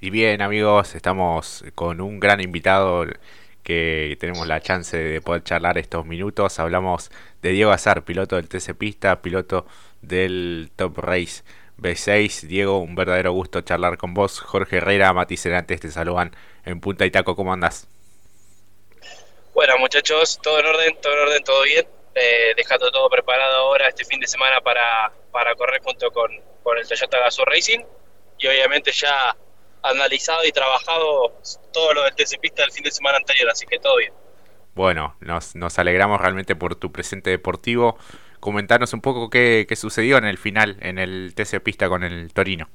Y bien amigos, estamos con un gran invitado que tenemos la chance de poder charlar estos minutos. Hablamos de Diego Azar, piloto del TC Pista, piloto del Top Race B6. Diego, un verdadero gusto charlar con vos. Jorge Herrera, Mati Cerantes te saludan en Punta y Taco. ¿Cómo andás? Bueno muchachos, todo en orden, todo en orden, todo bien. Eh, dejando todo preparado ahora este fin de semana para, para correr junto con, con el Toyota Gazoo Racing. Y obviamente ya analizado y trabajado todo lo del TC Pista del fin de semana anterior, así que todo bien. Bueno, nos, nos alegramos realmente por tu presente deportivo. Comentarnos un poco qué, qué sucedió en el final, en el TC Pista con el Torino.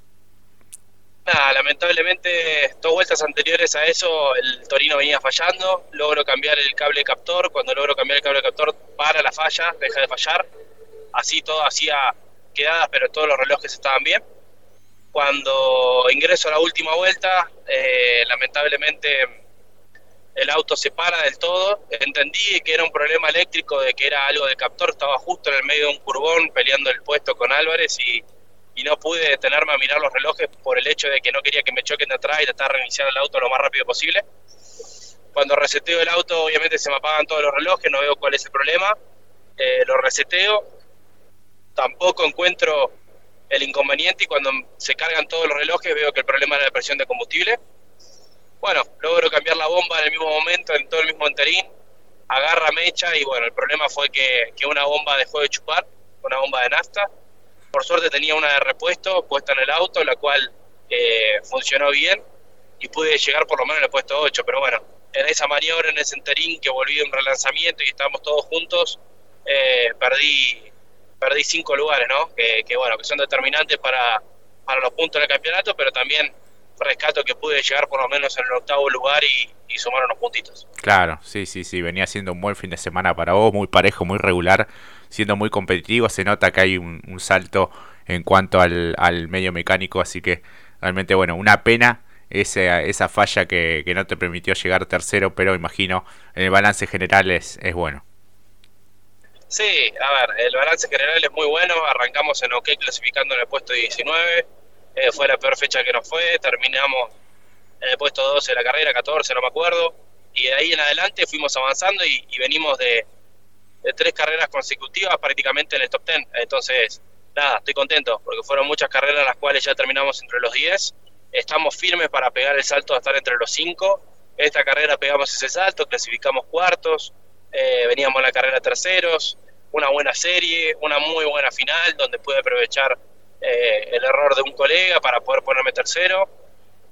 Nada, lamentablemente, dos vueltas anteriores a eso, el Torino venía fallando. Logro cambiar el cable captor. Cuando logro cambiar el cable captor, para la falla, deja de fallar. Así todo hacía quedadas, pero todos los relojes estaban bien. Cuando ingreso a la última vuelta, eh, lamentablemente el auto se para del todo. Entendí que era un problema eléctrico, de que era algo de captor. Estaba justo en el medio de un curbón peleando el puesto con Álvarez y, no pude detenerme a mirar los relojes por el hecho de que no quería que me choquen de atrás y tratar de reiniciar el auto lo más rápido posible. Cuando reseteo el auto, obviamente se me apagan todos los relojes, no veo cuál es el problema. Eh, lo reseteo. Tampoco encuentro el inconveniente y cuando se cargan todos los relojes veo que el problema era la presión de combustible. Bueno, logro cambiar la bomba en el mismo momento, en todo el mismo enterín, agarra mecha y bueno, el problema fue que, que una bomba dejó de chupar, una bomba de nafta. Por suerte tenía una de repuesto puesta en el auto, la cual eh, funcionó bien y pude llegar por lo menos en el puesto 8, pero bueno, en esa maniobra, en ese enterín que volví de un relanzamiento y estábamos todos juntos, eh, perdí perdí cinco lugares, ¿no? Que, bueno, que son determinantes para, para los puntos del campeonato, pero también rescato que pude llegar por lo menos en el octavo lugar y, sumar unos puntitos. Claro, sí, sí, sí, venía siendo un buen fin de semana para vos, muy parejo, muy regular, siendo muy competitivo, se nota que hay un, salto en cuanto al, al, medio mecánico, así que realmente, bueno, una pena esa, esa falla que, que no te permitió llegar tercero, pero imagino en el balance general es, es bueno. Sí, a ver, el balance general es muy bueno. Arrancamos en OK clasificando en el puesto 19. Eh, fue la peor fecha que nos fue. Terminamos en el puesto 12 de la carrera, 14, no me acuerdo. Y de ahí en adelante fuimos avanzando y, venimos de, tres carreras consecutivas prácticamente en el top 10. Entonces, nada, estoy contento porque fueron muchas carreras las cuales ya terminamos entre los 10. Estamos firmes para pegar el salto a estar entre los 5. Esta carrera pegamos ese salto, clasificamos cuartos, eh, veníamos en la carrera terceros, una buena serie, una muy buena final donde pude aprovechar eh, el error de un colega para poder ponerme tercero.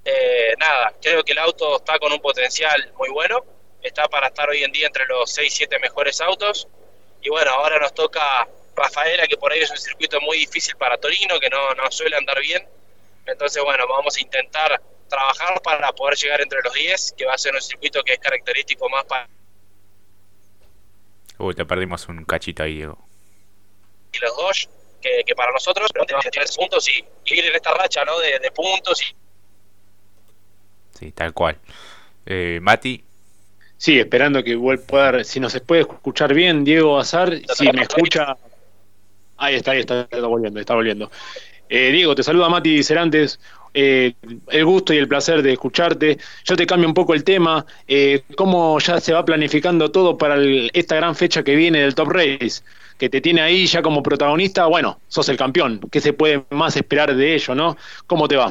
Eh, nada, creo que el auto está con un potencial muy bueno, está para estar hoy en día entre los 6-7 mejores autos. Y bueno, ahora nos toca Rafaela, que por ahí es un circuito muy difícil para Torino, que no, no suele andar bien. Entonces, bueno, vamos a intentar trabajar para poder llegar entre los 10, que va a ser un circuito que es característico más para Uy, te perdimos un cachito ahí, Diego. Y los dos, que, para nosotros, pero tenemos que tener puntos y, ir en esta racha, ¿no? De, puntos. Y... Sí, tal cual. Eh, Mati. Sí, esperando que pueda, si nos puede escuchar bien, Diego Azar, si me escucha... Ahí está, ahí está, está volviendo, está volviendo. Eh, Diego, te saluda Mati Cerantes. Eh, el gusto y el placer de escucharte. Yo te cambio un poco el tema. Eh, ¿Cómo ya se va planificando todo para esta gran fecha que viene del Top Race? Que te tiene ahí ya como protagonista. Bueno, sos el campeón. ¿Qué se puede más esperar de ello, no? ¿Cómo te va?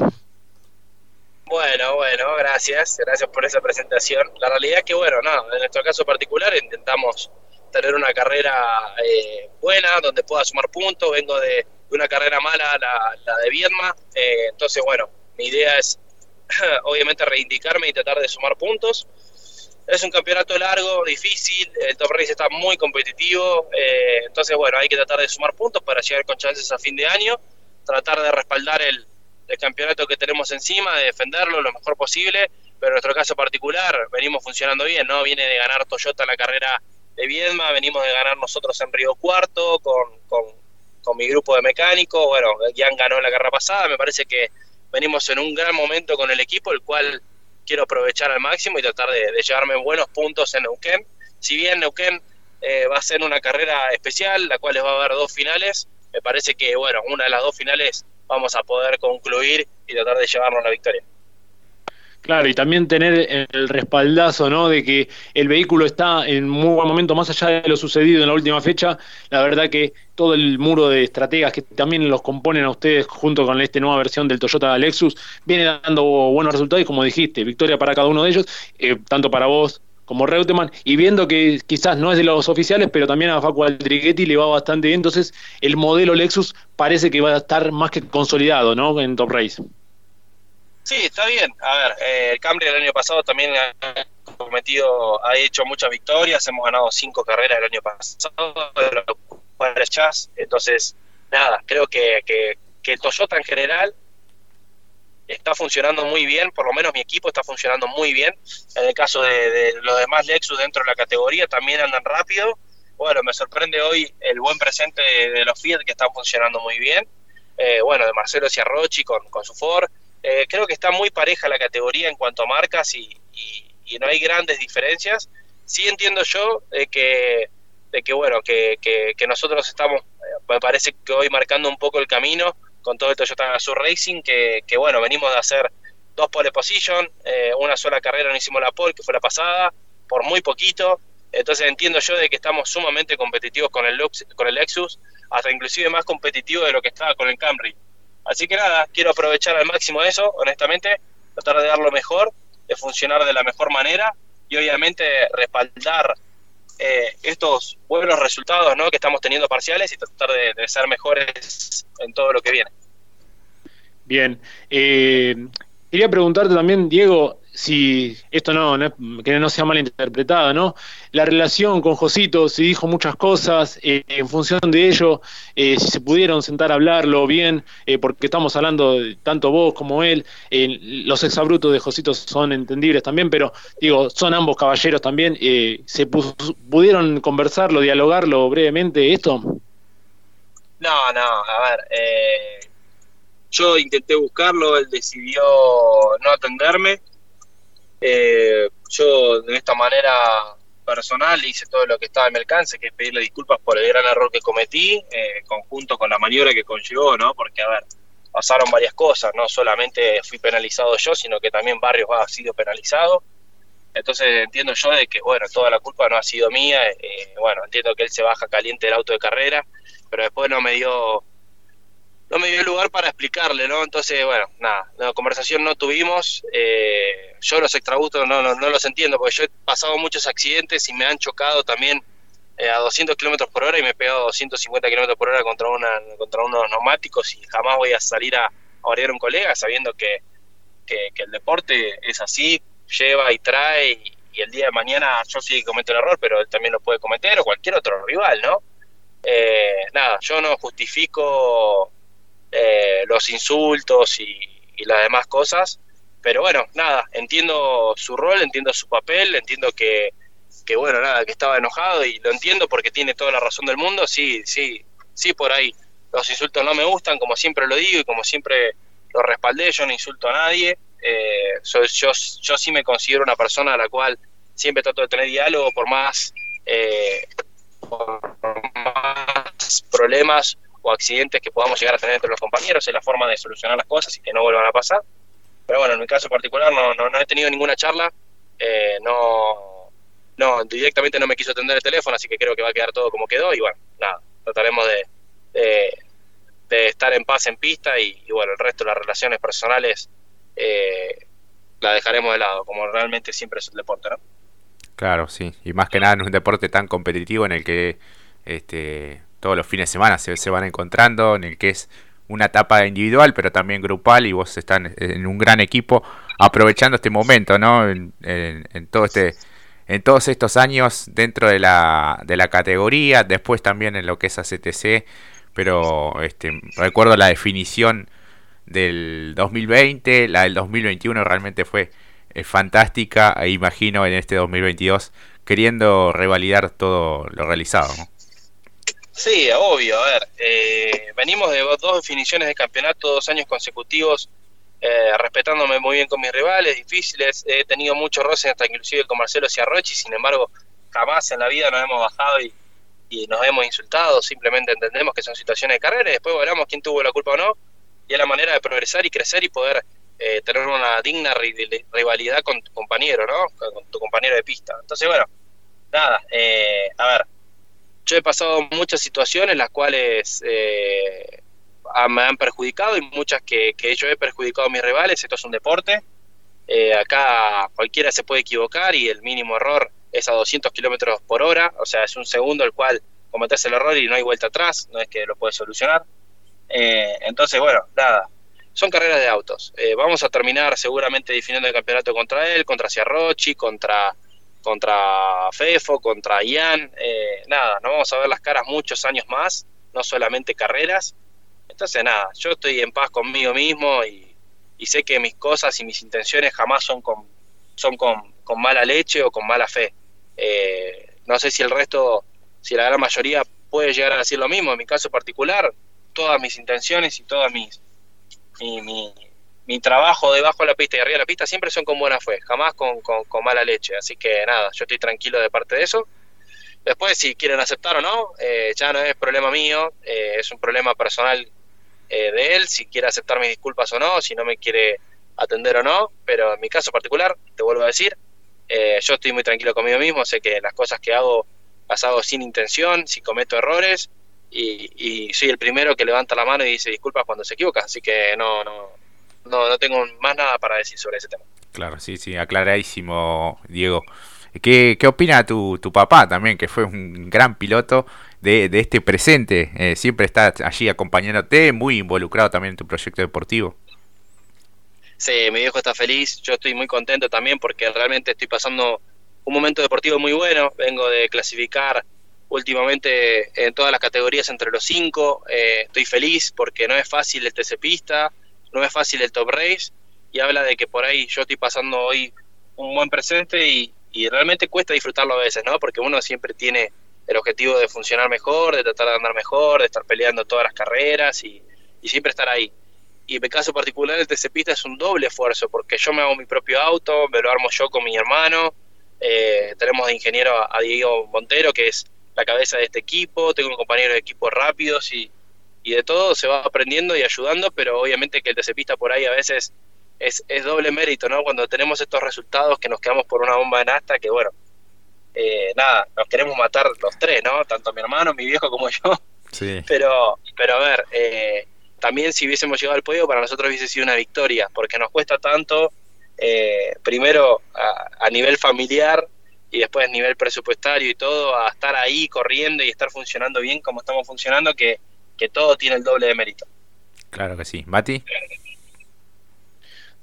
Bueno, bueno, gracias. Gracias por esa presentación. La realidad es que, bueno, no, en nuestro caso particular intentamos tener una carrera eh, buena donde pueda sumar puntos. Vengo de una carrera mala la, de Viedma. Eh, entonces, bueno, mi idea es obviamente reivindicarme y tratar de sumar puntos. Es un campeonato largo, difícil, el Top Race está muy competitivo, eh, entonces bueno, hay que tratar de sumar puntos para llegar con chances a fin de año, tratar de respaldar el, el campeonato que tenemos encima, de defenderlo lo mejor posible, pero en nuestro caso particular venimos funcionando bien, ¿no? Viene de ganar Toyota la carrera de Viedma, venimos de ganar nosotros en Río Cuarto con con mi grupo de mecánicos. Bueno, Jan ganó la carrera pasada, me parece que venimos en un gran momento con el equipo, el cual quiero aprovechar al máximo y tratar de, llevarme buenos puntos en Neuquén. Si bien Neuquén eh, va a ser una carrera especial, la cual va a haber dos finales, me parece que, bueno, una de las dos finales vamos a poder concluir y tratar de llevarnos la victoria. Claro, y también tener el respaldazo, ¿no? De que el vehículo está en muy buen momento, más allá de lo sucedido en la última fecha. La verdad que todo el muro de estrategas que también los componen a ustedes junto con esta nueva versión del Toyota Lexus viene dando buenos resultados y como dijiste, victoria para cada uno de ellos, eh, tanto para vos como Reutemann, y viendo que quizás no es de los oficiales, pero también a Facu Aldriguetti le va bastante bien, entonces el modelo Lexus parece que va a estar más que consolidado, ¿no? En Top Race. Sí, está bien. A ver, eh, el Camry el año pasado también ha cometido, ha hecho muchas victorias, hemos ganado cinco carreras el año pasado, de Chas, entonces, nada, creo que, que, que Toyota en general está funcionando muy bien, por lo menos mi equipo está funcionando muy bien. En el caso de, los demás Lexus dentro de la categoría también andan rápido. Bueno, me sorprende hoy el buen presente de, los Fiat que están funcionando muy bien. Eh, bueno, de Marcelo Ciarrochi con, con su Ford. Eh, creo que está muy pareja la categoría en cuanto a marcas y, no hay grandes diferencias. Sí entiendo yo de que, de que bueno, que, que, nosotros estamos, eh, me parece que hoy marcando un poco el camino con todo el Toyota Sur Racing, que, que bueno, venimos de hacer dos pole position, eh, una sola carrera no hicimos la pole, que fue la pasada, por muy poquito. Entonces entiendo yo de que estamos sumamente competitivos con el, Lux, con el Lexus, hasta inclusive más competitivos de lo que estaba con el Camry. Así que nada, quiero aprovechar al máximo eso, honestamente, tratar de dar lo mejor, de funcionar de la mejor manera y obviamente respaldar eh, estos buenos resultados ¿no? que estamos teniendo parciales y tratar de, ser mejores en todo lo que viene. Bien, eh, quería preguntarte también, Diego, si esto no, que no sea mal interpretado, ¿no? La relación con Josito, si dijo muchas cosas, eh, en función de ello, eh, si se pudieron sentar a hablarlo bien, eh, porque estamos hablando de tanto vos como él, los exabrutos de Josito son entendibles también, pero digo, son ambos caballeros también, ¿se pudieron conversarlo, dialogarlo brevemente esto? No, no, a ver, yo intenté buscarlo, él decidió no atenderme, eh, yo de esta manera personal hice todo lo que estaba en mi alcance, que es pedirle disculpas por el gran error que cometí, eh, conjunto con la maniobra que conllevó, ¿no? Porque, a ver, pasaron varias cosas, no solamente fui penalizado yo, sino que también Barrios ha sido penalizado. Entonces entiendo yo de que, bueno, toda la culpa no ha sido mía, eh, bueno, entiendo que él se baja caliente del auto de carrera, pero después no me dio no me dio lugar para explicarle, ¿no? Entonces, bueno, nada, la conversación no tuvimos. Eh, yo los extrabustos no, no, los entiendo, porque yo he pasado muchos accidentes y me han chocado también eh, a 200 kilómetros por hora y me he pegado a 250 kilómetros por hora contra, una, contra unos neumáticos y jamás voy a salir a, a a un colega sabiendo que, que, el deporte es así, lleva y trae y, y, el día de mañana yo sí cometo el error, pero él también lo puede cometer o cualquier otro rival, ¿no? Eh, nada, yo no justifico eh, los insultos y, las demás cosas. Pero bueno, nada, entiendo su rol, entiendo su papel, entiendo que, que, bueno, nada, que estaba enojado y lo entiendo porque tiene toda la razón del mundo. Sí, sí, sí, por ahí. Los insultos no me gustan, como siempre lo digo y como siempre lo respaldé, yo no insulto a nadie. Eh, yo, yo, yo, sí me considero una persona a la cual siempre trato de tener diálogo por más, eh, por más problemas o accidentes que podamos llegar a tener entre los compañeros, es la forma de solucionar las cosas y que no vuelvan a pasar. Pero bueno, en mi caso particular no, no, he tenido ninguna charla, eh, no, no, directamente no me quiso atender el teléfono, así que creo que va a quedar todo como quedó y bueno, nada, trataremos de, de, estar en paz en pista y, bueno, el resto de las relaciones personales eh, la dejaremos de lado, como realmente siempre es el deporte, ¿no? Claro, sí, y más que nada en un deporte tan competitivo en el que este todos los fines de semana se, se van encontrando, en el que es una etapa individual, pero también grupal, y vos están en un gran equipo, aprovechando este momento, ¿no? En, todo este, en todos estos años dentro de la, de la categoría, después también en lo que es ACTC, pero este, recuerdo la definición del 2020, la del 2021 realmente fue eh, fantástica, e imagino en este 2022 queriendo revalidar todo lo realizado. Sí, obvio. A ver, eh, venimos de dos definiciones de campeonato, dos años consecutivos, eh, respetándome muy bien con mis rivales, difíciles. He tenido muchos roces, hasta inclusive con Marcelo Ciarrochi, sin embargo, jamás en la vida nos hemos bajado y, nos hemos insultado. Simplemente entendemos que son situaciones de carrera y después valoramos quién tuvo la culpa o no. Y es la manera de progresar y crecer y poder eh, tener una digna rivalidad con tu compañero, ¿no? Con tu compañero de pista. Entonces, bueno, nada, eh, a ver, yo he pasado muchas situaciones las cuales eh, me han perjudicado y muchas que, que, yo he perjudicado a mis rivales. Esto es un deporte. acá cualquiera se puede equivocar y el mínimo error es a 200 kilómetros por hora, o sea, es un segundo el cual cometes el error y no hay vuelta atrás, no es que lo puedes solucionar. entonces, bueno, nada, son carreras de autos. Eh, vamos a terminar seguramente definiendo el campeonato contra él, contra Ciarrochi, contra, contra Fefo, contra Ian. Eh, nada, no vamos a ver las caras muchos años más, no solamente carreras. Entonces, nada, yo estoy en paz conmigo mismo y, sé que mis cosas y mis intenciones jamás son con, son con, mala leche o con mala fe. Eh, no sé si el resto, si la gran mayoría puede llegar a decir lo mismo. En mi caso particular, todas mis intenciones y todas mis mi, mi, trabajo debajo de la pista y arriba de la pista siempre son con buena fe, jamás con, mala leche. Así que nada, yo estoy tranquilo de parte de eso. Después, si quieren aceptar o no, eh, ya no es problema mío, eh, es un problema personal eh, de él, si quiere aceptar mis disculpas o no, si no me quiere atender o no, pero en mi caso particular, te vuelvo a decir, yo estoy muy tranquilo conmigo mismo, sé que las cosas que hago las hago sin intención, si cometo errores, y, soy el primero que levanta la mano y dice disculpas cuando se equivoca, así que no, no, no, no tengo más nada para decir sobre ese tema. Claro, sí, sí, aclaradísimo, Diego. ¿Qué, qué opina tu, tu papá también, que fue un gran piloto de, de este presente? Eh, siempre está allí acompañándote, muy involucrado también en tu proyecto deportivo. Sí, mi viejo está feliz, yo estoy muy contento también porque realmente estoy pasando un momento deportivo muy bueno, vengo de clasificar últimamente en todas las categorías entre los cinco. Eh, estoy feliz porque no es fácil el TC Pista, no es fácil el Top Race y habla de que por ahí yo estoy pasando hoy un buen presente y, realmente cuesta disfrutarlo a veces, ¿no? Porque uno siempre tiene el objetivo de funcionar mejor, de tratar de andar mejor, de estar peleando todas las carreras y, siempre estar ahí. Y en mi caso particular el TC Pista es un doble esfuerzo porque yo me hago mi propio auto, me lo armo yo con mi hermano, eh, tenemos de ingeniero a Diego Montero que es la cabeza de este equipo, tengo un compañero de equipo rápidos y, y de todo se va aprendiendo y ayudando, pero obviamente que el TCPista por ahí a veces es, es, doble mérito, ¿no? Cuando tenemos estos resultados que nos quedamos por una bomba de nasta, que bueno, eh, nada, nos queremos matar los tres, ¿no? Tanto mi hermano, mi viejo como yo. Sí. Pero, pero a ver, eh, también si hubiésemos llegado al podio, para nosotros hubiese sido una victoria, porque nos cuesta tanto, eh, primero a, a nivel familiar, y después a nivel presupuestario y todo, a estar ahí corriendo y estar funcionando bien como estamos funcionando, que, todo tiene el doble de mérito. Claro que sí. ¿Mati?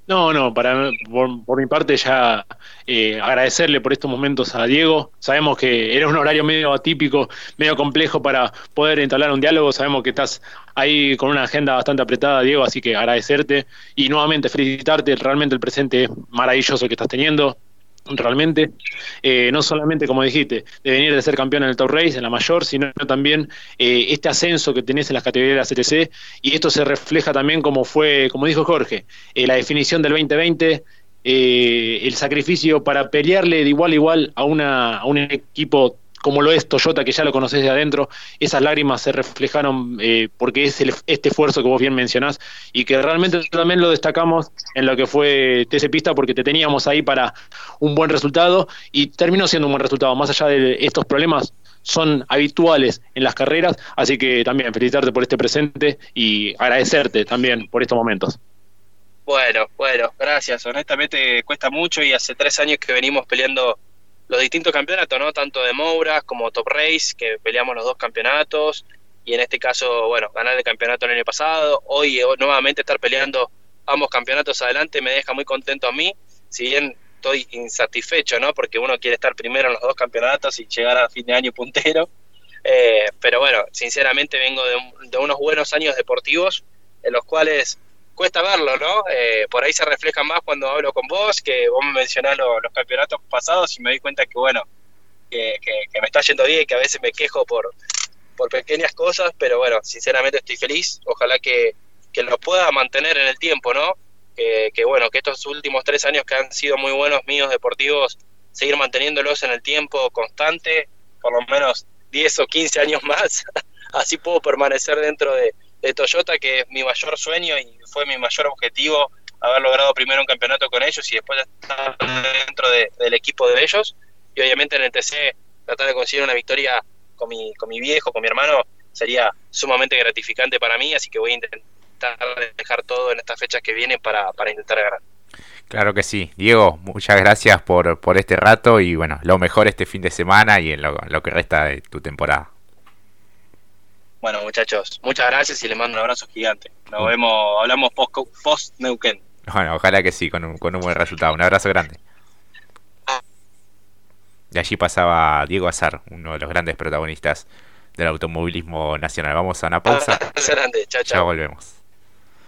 No, no, para, por, mi parte ya eh, agradecerle por estos momentos a Diego. Sabemos que era un horario medio atípico, medio complejo para poder entablar un diálogo. Sabemos que estás ahí con una agenda bastante apretada, Diego, así que agradecerte y nuevamente felicitarte. Realmente el presente maravilloso que estás teniendo realmente, eh, no solamente, como dijiste, de venir de ser campeón en el Top Race, en la mayor, sino también eh, este ascenso que tenés en las categorías de la CTC, y esto se refleja también como fue, como dijo Jorge, eh, la definición del 2020, el sacrificio para pelearle de igual a igual a, una, a un equipo como lo es Toyota, que ya lo conoces de adentro, esas lágrimas se reflejaron eh, porque es este esfuerzo que vos bien mencionás y que realmente también lo destacamos en lo que fue TC Pista porque te teníamos ahí para un buen resultado y terminó siendo un buen resultado, más allá de estos problemas son habituales en las carreras, así que también felicitarte por este presente y agradecerte también por estos momentos. Bueno, bueno, gracias. Honestamente cuesta mucho y hace tres años que venimos peleando los distintos campeonatos, ¿no? Tanto de Moura como Top Race, que peleamos los dos campeonatos, y en este caso, bueno, ganar el campeonato el año pasado, hoy eh, nuevamente estar peleando ambos campeonatos adelante me deja muy contento a mí, si bien estoy insatisfecho, ¿no? Porque uno quiere estar primero en los dos campeonatos y llegar a fin de año puntero, eh, pero bueno, sinceramente vengo de unos buenos años deportivos en los cuales cuesta verlo, ¿no? Eh, por ahí se refleja más cuando hablo con vos, que vos me mencionás los campeonatos pasados y me doy cuenta que, bueno, que, me está yendo bien, que a veces me quejo por, por pequeñas cosas, pero bueno, sinceramente estoy feliz. Ojalá que, que lo pueda mantener en el tiempo, ¿no? Que, que, bueno, que estos últimos tres años que han sido muy buenos míos deportivos, seguir manteniéndolos en el tiempo constante, por lo menos 10 o 15 años más, así puedo permanecer dentro de, de Toyota, que es mi mayor sueño y fue mi mayor objetivo haber logrado primero un campeonato con ellos y después estar dentro del equipo de ellos. Y obviamente en el TC tratar de conseguir una victoria con mi, con mi viejo, con mi hermano, sería sumamente gratificante para mí, así que voy a intentar dejar todo en estas fechas que vienen para, para intentar ganar. Claro que sí. Diego, muchas gracias por, por este rato y bueno, lo mejor este fin de semana y en lo, lo que resta de tu temporada. Bueno, muchachos, muchas gracias y les mando un abrazo gigante. Nos vemos, hablamos post, post Neuquén. Bueno, ojalá que sí, con un, con un buen resultado. Un abrazo grande. Y allí pasaba Diego Azar, uno de los grandes protagonistas del automovilismo nacional. Vamos a una pausa. grande, chao, chao. Ya volvemos.